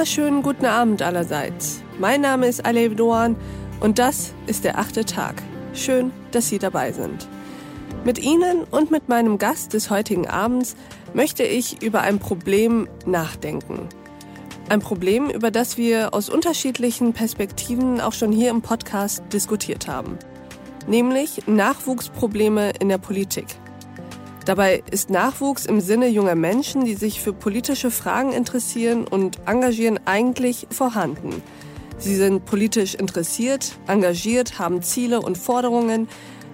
wunderschönen guten Abend allerseits. Mein Name ist Alev Doan und das ist der achte Tag. Schön, dass Sie dabei sind. Mit Ihnen und mit meinem Gast des heutigen Abends möchte ich über ein Problem nachdenken. Ein Problem, über das wir aus unterschiedlichen Perspektiven auch schon hier im Podcast diskutiert haben. Nämlich Nachwuchsprobleme in der Politik. Dabei ist Nachwuchs im Sinne junger Menschen, die sich für politische Fragen interessieren und engagieren, eigentlich vorhanden. Sie sind politisch interessiert, engagiert, haben Ziele und Forderungen,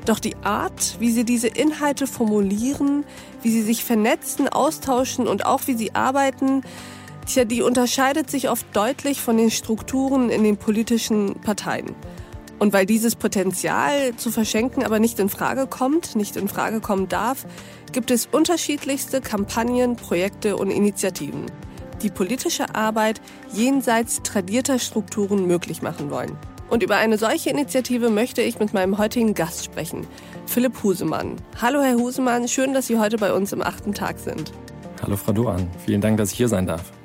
doch die Art, wie sie diese Inhalte formulieren, wie sie sich vernetzen, austauschen und auch wie sie arbeiten, tja, die unterscheidet sich oft deutlich von den Strukturen in den politischen Parteien. Und weil dieses Potenzial zu verschenken aber nicht in Frage kommt, nicht in Frage kommen darf, gibt es unterschiedlichste Kampagnen, Projekte und Initiativen, die politische Arbeit jenseits tradierter Strukturen möglich machen wollen. Und über eine solche Initiative möchte ich mit meinem heutigen Gast sprechen, Philipp Husemann. Hallo, Herr Husemann, schön, dass Sie heute bei uns im achten Tag sind. Hallo, Frau Doan. Vielen Dank, dass ich hier sein darf.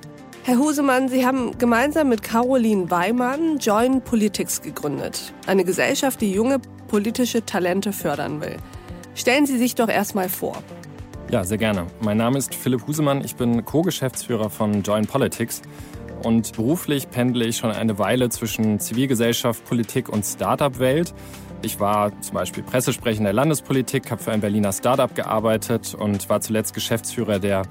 Herr Husemann, Sie haben gemeinsam mit Caroline Weimann Join Politics gegründet. Eine Gesellschaft, die junge politische Talente fördern will. Stellen Sie sich doch erstmal vor. Ja, sehr gerne. Mein Name ist Philipp Husemann. Ich bin Co-Geschäftsführer von Join Politics. Und beruflich pendle ich schon eine Weile zwischen Zivilgesellschaft, Politik und Startup-Welt. Ich war zum Beispiel Pressesprecher der Landespolitik, habe für ein Berliner Startup gearbeitet und war zuletzt Geschäftsführer der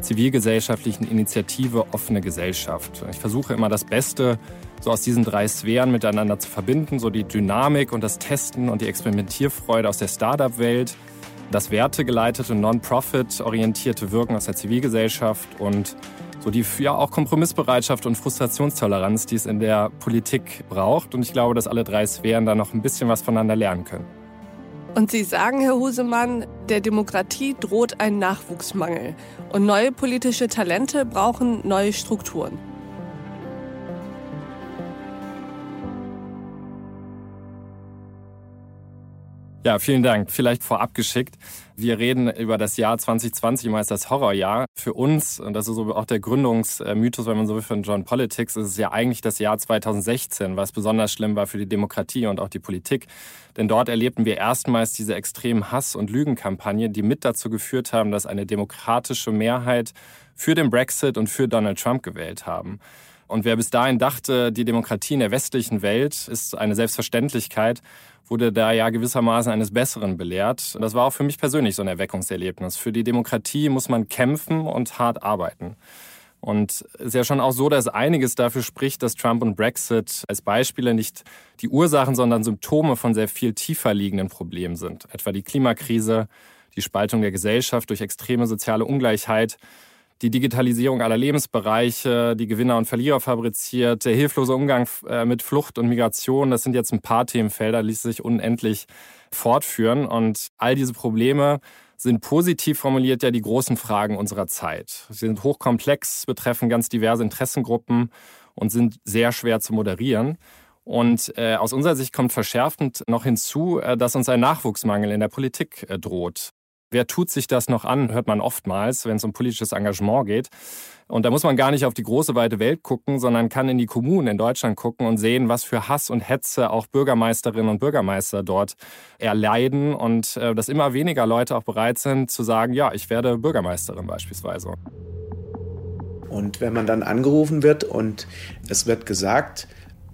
zivilgesellschaftlichen Initiative Offene Gesellschaft. Ich versuche immer das Beste so aus diesen drei Sphären miteinander zu verbinden, so die Dynamik und das Testen und die Experimentierfreude aus der Startup-Welt, das wertegeleitete, non-profit-orientierte Wirken aus der Zivilgesellschaft und so die ja auch Kompromissbereitschaft und Frustrationstoleranz, die es in der Politik braucht. Und ich glaube, dass alle drei Sphären da noch ein bisschen was voneinander lernen können. Und Sie sagen, Herr Husemann, der Demokratie droht ein Nachwuchsmangel. Und neue politische Talente brauchen neue Strukturen. Ja, vielen Dank. Vielleicht vorab geschickt. Wir reden über das Jahr 2020 immer als das Horrorjahr. Für uns, und das ist so auch der Gründungsmythos, wenn man so will, von John Politics, ist es ja eigentlich das Jahr 2016, was besonders schlimm war für die Demokratie und auch die Politik. Denn dort erlebten wir erstmals diese extremen Hass- und Lügenkampagne, die mit dazu geführt haben, dass eine demokratische Mehrheit für den Brexit und für Donald Trump gewählt haben. Und wer bis dahin dachte, die Demokratie in der westlichen Welt ist eine Selbstverständlichkeit, wurde da ja gewissermaßen eines Besseren belehrt. Das war auch für mich persönlich so ein Erweckungserlebnis. Für die Demokratie muss man kämpfen und hart arbeiten. Und es ist ja schon auch so, dass einiges dafür spricht, dass Trump und Brexit als Beispiele nicht die Ursachen, sondern Symptome von sehr viel tiefer liegenden Problemen sind. Etwa die Klimakrise, die Spaltung der Gesellschaft durch extreme soziale Ungleichheit, die Digitalisierung aller Lebensbereiche, die Gewinner und Verlierer fabriziert, der hilflose Umgang äh, mit Flucht und Migration, das sind jetzt ein paar Themenfelder, ließ sich unendlich fortführen. Und all diese Probleme sind positiv formuliert ja die großen Fragen unserer Zeit. Sie sind hochkomplex, betreffen ganz diverse Interessengruppen und sind sehr schwer zu moderieren. Und äh, aus unserer Sicht kommt verschärfend noch hinzu, äh, dass uns ein Nachwuchsmangel in der Politik äh, droht. Wer tut sich das noch an, hört man oftmals, wenn es um politisches Engagement geht. Und da muss man gar nicht auf die große weite Welt gucken, sondern kann in die Kommunen in Deutschland gucken und sehen, was für Hass und Hetze auch Bürgermeisterinnen und Bürgermeister dort erleiden und äh, dass immer weniger Leute auch bereit sind zu sagen, ja, ich werde Bürgermeisterin beispielsweise. Und wenn man dann angerufen wird und es wird gesagt,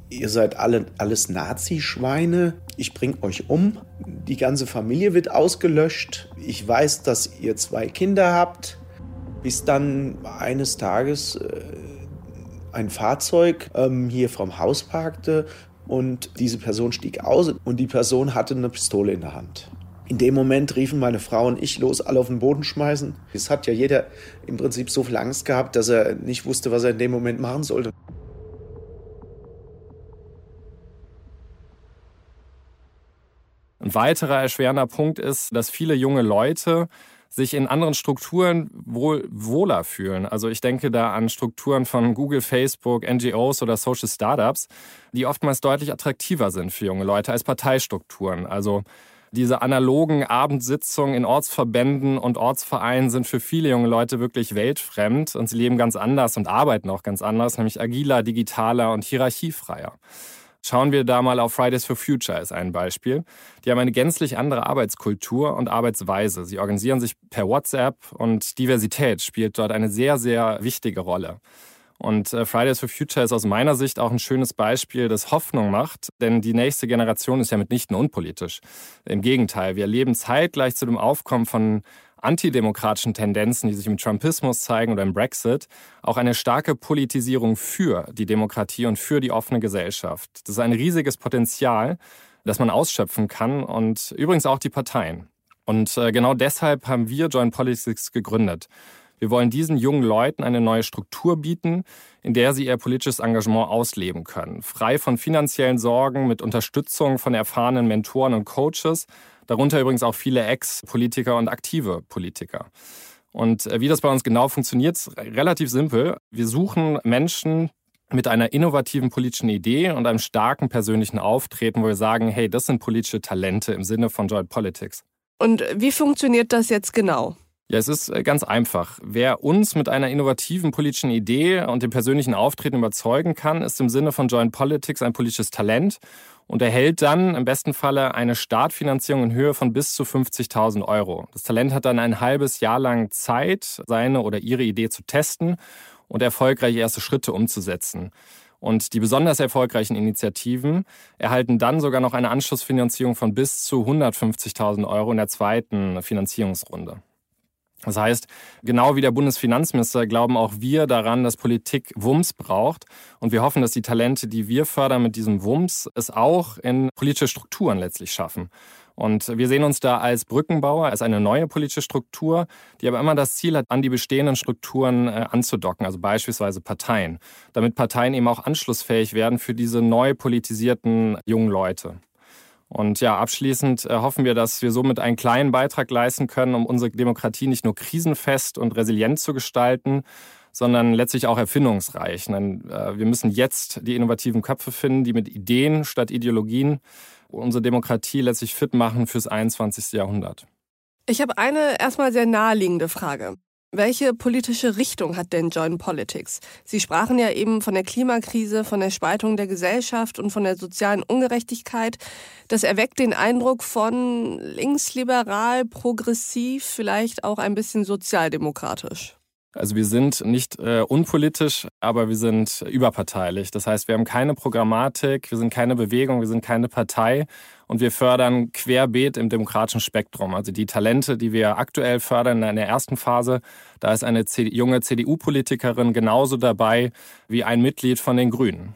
ihr seid alle alles Nazi-Schweine, ich bring euch um, die ganze Familie wird ausgelöscht, ich weiß, dass ihr zwei Kinder habt, bis dann eines Tages äh, ein Fahrzeug ähm, hier vom Haus parkte und diese Person stieg aus und die Person hatte eine Pistole in der Hand. In dem Moment riefen meine Frau und ich los, alle auf den Boden schmeißen. Es hat ja jeder im Prinzip so viel Angst gehabt, dass er nicht wusste, was er in dem Moment machen sollte. Ein weiterer erschwerender Punkt ist, dass viele junge Leute sich in anderen Strukturen wohl wohler fühlen. Also ich denke da an Strukturen von Google, Facebook, NGOs oder Social Startups, die oftmals deutlich attraktiver sind für junge Leute als Parteistrukturen. Also Diese analogen Abendsitzungen in Ortsverbänden und Ortsvereinen sind für viele junge Leute wirklich weltfremd und sie leben ganz anders und arbeiten auch ganz anders, nämlich agiler, digitaler und hierarchiefreier. Schauen wir da mal auf Fridays for Future als ein Beispiel. Die haben eine gänzlich andere Arbeitskultur und Arbeitsweise. Sie organisieren sich per WhatsApp und Diversität spielt dort eine sehr, sehr wichtige Rolle. Und äh, Fridays for Future ist aus meiner Sicht auch ein schönes Beispiel, das Hoffnung macht, denn die nächste Generation ist ja mitnichten unpolitisch. Im Gegenteil, wir erleben zeitgleich zu dem Aufkommen von antidemokratischen Tendenzen, die sich im Trumpismus zeigen oder im Brexit, auch eine starke Politisierung für die Demokratie und für die offene Gesellschaft. Das ist ein riesiges Potenzial, das man ausschöpfen kann und übrigens auch die Parteien. Und äh, genau deshalb haben wir Joint Politics gegründet. Wir wollen diesen jungen Leuten eine neue Struktur bieten, in der sie ihr politisches Engagement ausleben können. Frei von finanziellen Sorgen, mit Unterstützung von erfahrenen Mentoren und Coaches, darunter übrigens auch viele Ex-Politiker und aktive Politiker. Und äh, wie das bei uns genau funktioniert, ist relativ simpel. Wir suchen Menschen, mit einer innovativen politischen Idee und einem starken persönlichen Auftreten, wo wir sagen, hey, das sind politische Talente im Sinne von Joint Politics. Und wie funktioniert das jetzt genau? Ja, es ist äh, ganz einfach. Wer uns mit einer innovativen politischen Idee und dem persönlichen Auftreten überzeugen kann, ist im Sinne von Joint Politics ein politisches Talent und erhält dann im besten Falle eine Startfinanzierung in Höhe von bis zu 50.000 Euro. Das Talent hat dann ein halbes Jahr lang Zeit, seine oder ihre Idee zu testen und erfolgreich erste Schritte umzusetzen. Und die besonders erfolgreichen Initiativen erhalten dann sogar noch eine Anschlussfinanzierung von bis zu 150.000 Euro in der zweiten Finanzierungsrunde. Das heißt, genau wie der Bundesfinanzminister glauben auch wir daran, dass Politik Wumms braucht. Und wir hoffen, dass die Talente, die wir fördern mit diesem Wumms, es auch in politische Strukturen letztlich schaffen. Und wir sehen uns da als Brückenbauer, als eine neue politische Struktur, die aber immer das Ziel hat, an die bestehenden Strukturen äh, anzudocken, also beispielsweise Parteien, damit Parteien eben auch anschlussfähig werden für diese neu politisierten jungen Leute. Und ja, abschließend äh, hoffen wir, dass wir somit einen kleinen Beitrag leisten können, um unsere Demokratie nicht nur krisenfest und resilient zu gestalten, sondern letztlich auch erfindungsreich. Denn äh, wir müssen jetzt die innovativen Köpfe finden, die mit Ideen statt Ideologien unsere Demokratie letztlich fit machen fürs 21. Jahrhundert. Ich habe eine erstmal sehr naheliegende Frage. Welche politische Richtung hat denn Joint Politics? Sie sprachen ja eben von der Klimakrise, von der Spaltung der Gesellschaft und von der sozialen Ungerechtigkeit. Das erweckt den Eindruck von linksliberal, progressiv, vielleicht auch ein bisschen sozialdemokratisch. Also wir sind nicht äh, unpolitisch, aber wir sind überparteilich. Das heißt, wir haben keine Programmatik, wir sind keine Bewegung, wir sind keine Partei und wir fördern querbeet im demokratischen Spektrum. Also die Talente, die wir aktuell fördern in der ersten Phase, da ist eine junge CDU-Politikerin genauso dabei wie ein Mitglied von den Grünen.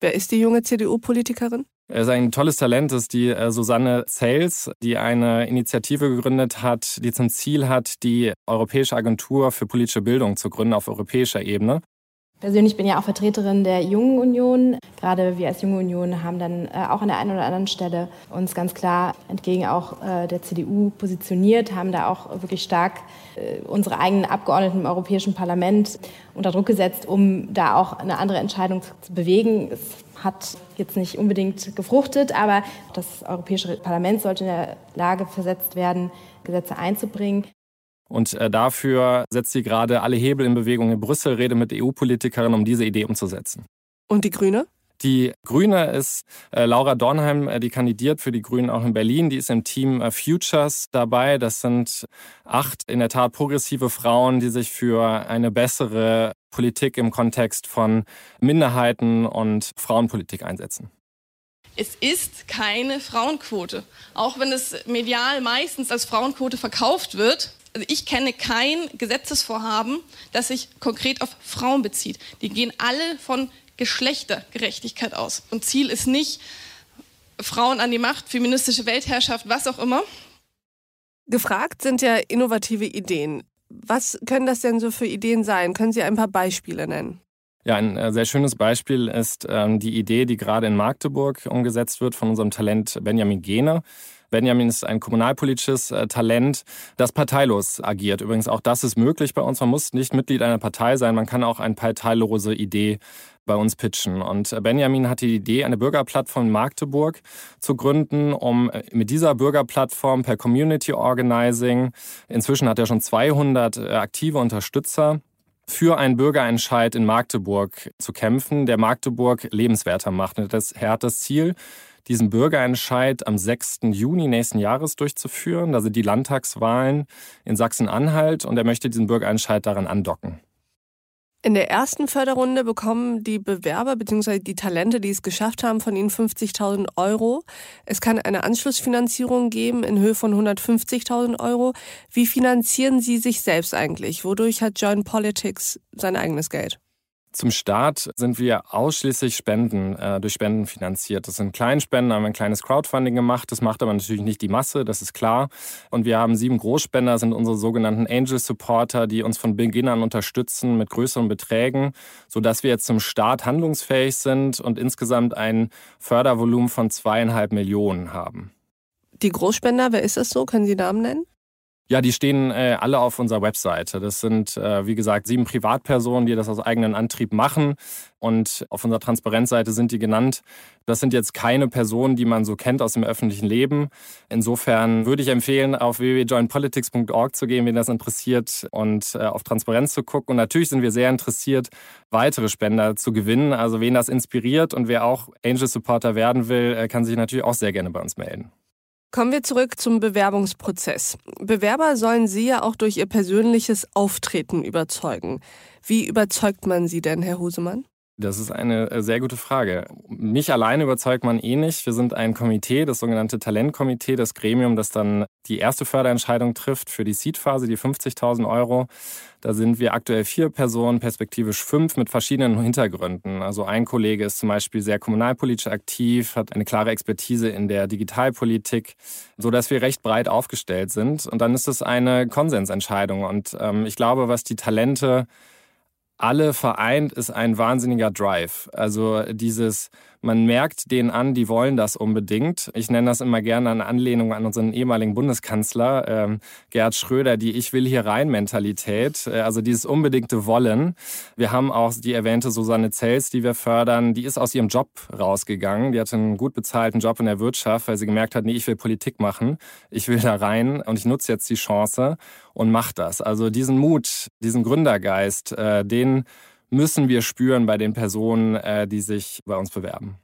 Wer ist die junge CDU-Politikerin? Es ist ein tolles Talent, ist die äh, Susanne Zels, die eine Initiative gegründet hat, die zum Ziel hat, die Europäische Agentur für politische Bildung zu gründen auf europäischer Ebene. Persönlich bin ja auch Vertreterin der Jungen Union. Gerade wir als Junge Union haben dann äh, auch an der einen oder anderen Stelle uns ganz klar entgegen auch äh, der CDU positioniert, haben da auch wirklich stark äh, unsere eigenen Abgeordneten im Europäischen Parlament unter Druck gesetzt, um da auch eine andere Entscheidung zu bewegen. Es hat jetzt nicht unbedingt gefruchtet, aber das Europäische Parlament sollte in der Lage versetzt werden, Gesetze einzubringen. Und äh, dafür setzt sie gerade alle Hebel in Bewegung in Brüssel, rede mit EU-Politikerinnen, um diese Idee umzusetzen. Und die Grüne? Die Grüne ist äh, Laura Dornheim, äh, die kandidiert für die Grünen auch in Berlin. Die ist im Team äh, Futures dabei. Das sind acht in der Tat progressive Frauen, die sich für eine bessere Politik im Kontext von Minderheiten und Frauenpolitik einsetzen. Es ist keine Frauenquote. Auch wenn es medial meistens als Frauenquote verkauft wird, also ich kenne kein Gesetzesvorhaben, das sich konkret auf Frauen bezieht. Die gehen alle von Geschlechtergerechtigkeit aus. Und Ziel ist nicht Frauen an die Macht, feministische Weltherrschaft, was auch immer. Gefragt sind ja innovative Ideen. Was können das denn so für Ideen sein? Können Sie ein paar Beispiele nennen? Ja, ein äh, sehr schönes Beispiel ist ähm, die Idee, die gerade in Magdeburg umgesetzt wird von unserem Talent Benjamin Gehne. Benjamin ist ein kommunalpolitisches äh, Talent, das parteilos agiert. Übrigens auch das ist möglich bei uns. Man muss nicht Mitglied einer Partei sein, man kann auch eine parteilose Idee bei uns pitchen. Und Benjamin hatte die Idee, eine Bürgerplattform in Magdeburg zu gründen, um mit dieser Bürgerplattform per Community Organizing, inzwischen hat er schon 200 äh, aktive Unterstützer, für einen Bürgerentscheid in Magdeburg zu kämpfen, der Magdeburg lebenswerter macht. er hat das Ziel, diesen Bürgerentscheid am 6. Juni nächsten Jahres durchzuführen. Da sind die Landtagswahlen in Sachsen-Anhalt und er möchte diesen Bürgerentscheid daran andocken. In der ersten Förderrunde bekommen die Bewerber bzw. die Talente, die es geschafft haben, von ihnen 50.000 Euro. Es kann eine Anschlussfinanzierung geben in Höhe von 150.000 Euro. Wie finanzieren Sie sich selbst eigentlich? Wodurch hat Join Politics sein eigenes Geld? Zum Start sind wir ausschließlich Spenden, äh, durch Spenden finanziert. Das sind Kleinspenden, haben wir ein kleines Crowdfunding gemacht. Das macht aber natürlich nicht die Masse, das ist klar. Und wir haben sieben Großspender, sind unsere sogenannten Angel Supporter, die uns von Beginn an unterstützen mit größeren Beträgen, sodass wir jetzt zum Start handlungsfähig sind und insgesamt ein Fördervolumen von zweieinhalb Millionen haben. Die Großspender, wer ist das so? Können Sie Namen nennen? Ja, die stehen äh, alle auf unserer Webseite. Das sind, äh, wie gesagt, sieben Privatpersonen, die das aus eigenem Antrieb machen. Und auf unserer Transparenzseite sind die genannt. Das sind jetzt keine Personen, die man so kennt aus dem öffentlichen Leben. Insofern würde ich empfehlen, auf www.joinpolitics.org zu gehen, wen das interessiert und äh, auf Transparenz zu gucken. Und natürlich sind wir sehr interessiert, weitere Spender zu gewinnen. Also wen das inspiriert und wer auch Angel Supporter werden will, äh, kann sich natürlich auch sehr gerne bei uns melden. Kommen wir zurück zum Bewerbungsprozess. Bewerber sollen Sie ja auch durch Ihr persönliches Auftreten überzeugen. Wie überzeugt man Sie denn, Herr Husemann? Das ist eine äh, sehr gute Frage. Mich alleine überzeugt man eh nicht. Wir sind ein Komitee, das sogenannte Talentkomitee, das Gremium, das dann die erste Förderentscheidung trifft für die Seed-Phase, die 50.000 Euro. Da sind wir aktuell vier Personen, perspektivisch fünf mit verschiedenen Hintergründen. Also ein Kollege ist zum Beispiel sehr kommunalpolitisch aktiv, hat eine klare Expertise in der Digitalpolitik, so dass wir recht breit aufgestellt sind. Und dann ist es eine Konsensentscheidung. Und ähm, ich glaube, was die Talente alle vereint, ist ein wahnsinniger Drive. Also dieses, man merkt denen an, die wollen das unbedingt. Ich nenne das immer gerne eine Anlehnung an unseren ehemaligen Bundeskanzler ähm, Gerhard Schröder, die Ich will hier rein Mentalität, äh, also dieses unbedingte Wollen. Wir haben auch die erwähnte Susanne Zels, die wir fördern, die ist aus ihrem Job rausgegangen. Die hatte einen gut bezahlten Job in der Wirtschaft, weil sie gemerkt hat, nee, ich will Politik machen, ich will da rein und ich nutze jetzt die Chance und mache das. Also diesen Mut, diesen Gründergeist, äh, den müssen wir spüren bei den Personen, äh, die sich bei uns bewerben.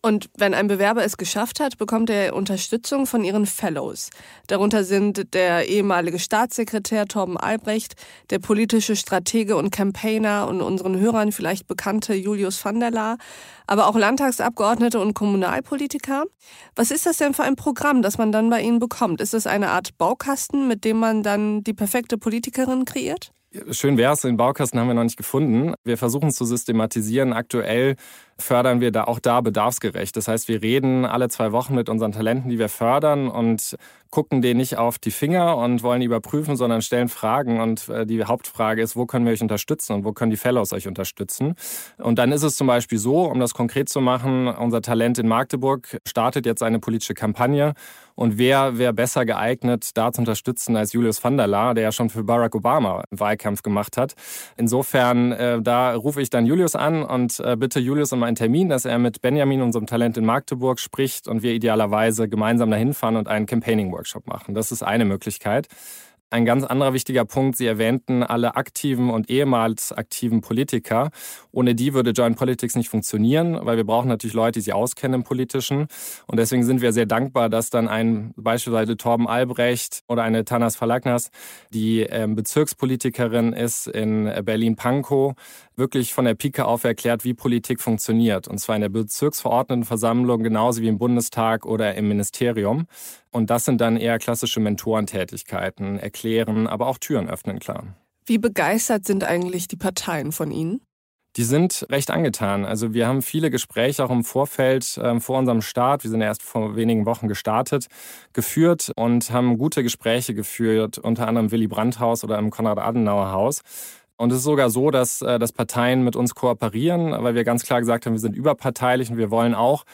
Und wenn ein Bewerber es geschafft hat, bekommt er Unterstützung von ihren Fellows. Darunter sind der ehemalige Staatssekretär Torben Albrecht, der politische Stratege und Campaigner und unseren Hörern vielleicht bekannte Julius van der Laar, aber auch Landtagsabgeordnete und Kommunalpolitiker. Was ist das denn für ein Programm, das man dann bei Ihnen bekommt? Ist es eine Art Baukasten, mit dem man dann die perfekte Politikerin kreiert? Schön wäre es, den Baukasten haben wir noch nicht gefunden. Wir versuchen es zu systematisieren. Aktuell fördern wir da auch da bedarfsgerecht. Das heißt, wir reden alle zwei Wochen mit unseren Talenten, die wir fördern und gucken denen nicht auf die Finger und wollen überprüfen, sondern stellen Fragen. Und äh, die Hauptfrage ist, wo können wir euch unterstützen und wo können die Fellows euch unterstützen? Und dann ist es zum Beispiel so, um das konkret zu machen, unser Talent in Magdeburg startet jetzt eine politische Kampagne. Und wer wäre besser geeignet, da zu unterstützen als Julius van der Laar, der ja schon für Barack Obama Wahlkampf gemacht hat. Insofern, äh, da rufe ich dann Julius an und äh, bitte Julius um einen Termin, dass er mit Benjamin, unserem Talent in Magdeburg, spricht und wir idealerweise gemeinsam dahin fahren und einen Campaigning Workshop machen. Das ist eine Möglichkeit. Ein ganz anderer wichtiger Punkt, Sie erwähnten alle aktiven und ehemals aktiven Politiker. Ohne die würde Joint Politics nicht funktionieren, weil wir brauchen natürlich Leute, die sich auskennen im Politischen. Und deswegen sind wir sehr dankbar, dass dann ein beispielsweise Torben Albrecht oder eine Tanas Falagnas, die ähm, Bezirkspolitikerin ist in Berlin-Pankow, wirklich von der Pike auf erklärt, wie Politik funktioniert. Und zwar in der Bezirksverordnetenversammlung genauso wie im Bundestag oder im Ministerium. Und das sind dann eher klassische Mentorentätigkeiten, erklären, aber auch Türen öffnen, klar. Wie begeistert sind eigentlich die Parteien von Ihnen? Die sind recht angetan. Also wir haben viele Gespräche auch im Vorfeld äh, vor unserem Start, wir sind erst vor wenigen Wochen gestartet, geführt und haben gute Gespräche geführt, unter anderem im Willy Brandt Haus oder im Konrad-Adenauer-Haus. Und es ist sogar so, dass, äh, dass Parteien mit uns kooperieren, weil wir ganz klar gesagt haben, wir sind überparteilich und wir wollen auch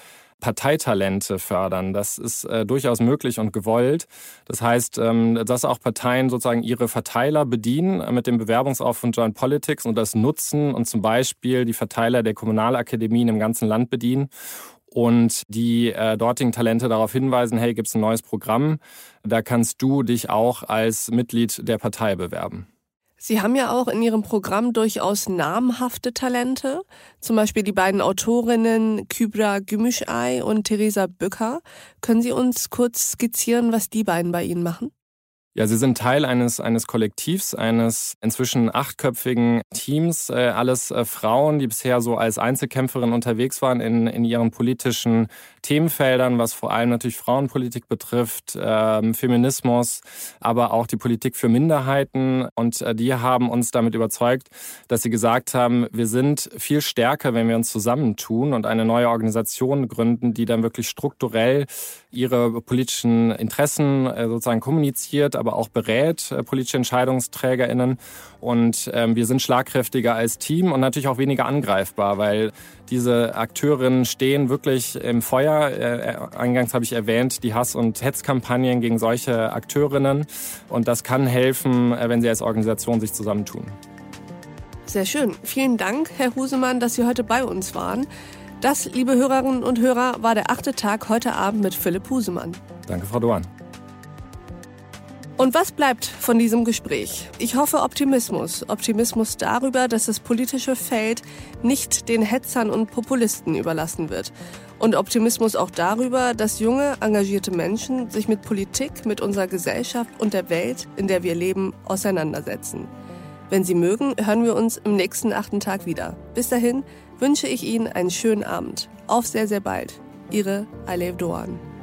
Parteitalente fördern. Das ist äh, durchaus möglich und gewollt. Das heißt, ähm, dass auch Parteien sozusagen ihre Verteiler bedienen äh, mit dem Bewerbungsaufwand Joint Politics und das nutzen und zum Beispiel die Verteiler der Kommunalakademien im ganzen Land bedienen und die äh, dortigen Talente darauf hinweisen, hey, gibt's ein neues Programm, da kannst du dich auch als Mitglied der Partei bewerben. Sie haben ja auch in Ihrem Programm durchaus namhafte Talente, zum Beispiel die beiden Autorinnen Kybra Gümüşay und Theresa Bücker. Können Sie uns kurz skizzieren, was die beiden bei Ihnen machen? Ja, Sie sind Teil eines, eines Kollektivs, eines inzwischen achtköpfigen Teams, äh, alles äh, Frauen, die bisher so als Einzelkämpferinnen unterwegs waren in, in ihren politischen Themenfeldern, was vor allem natürlich Frauenpolitik betrifft, ähm, Feminismus, aber auch die Politik für Minderheiten. Und äh, die haben uns damit überzeugt, dass sie gesagt haben, wir sind viel stärker, wenn wir uns zusammentun und eine neue Organisation gründen, die dann wirklich strukturell ihre politischen Interessen äh, sozusagen kommuniziert, aber auch berät, äh, politische EntscheidungsträgerInnen. Und ähm, wir sind schlagkräftiger als Team und natürlich auch weniger angreifbar, weil diese Akteurinnen stehen wirklich im Feuer. Äh, eingangs habe ich erwähnt, die Hass- und Hetzkampagnen gegen solche Akteurinnen. Und das kann helfen, äh, wenn sie als Organisation sich zusammentun. Sehr schön. Vielen Dank, Herr Husemann, dass Sie heute bei uns waren. Das, liebe Hörerinnen und Hörer, war der achte Tag heute Abend mit Philipp Husemann. Danke, Frau Doan. Und was bleibt von diesem Gespräch? Ich hoffe Optimismus. Optimismus darüber, dass das politische Feld nicht den Hetzern und Populisten überlassen wird. Und Optimismus auch darüber, dass junge, engagierte Menschen sich mit Politik, mit unserer Gesellschaft und der Welt, in der wir leben, auseinandersetzen. Wenn Sie mögen, hören wir uns im nächsten achten Tag wieder. Bis dahin wünsche ich Ihnen einen schönen Abend. Auf sehr, sehr bald. Ihre Alev Doan.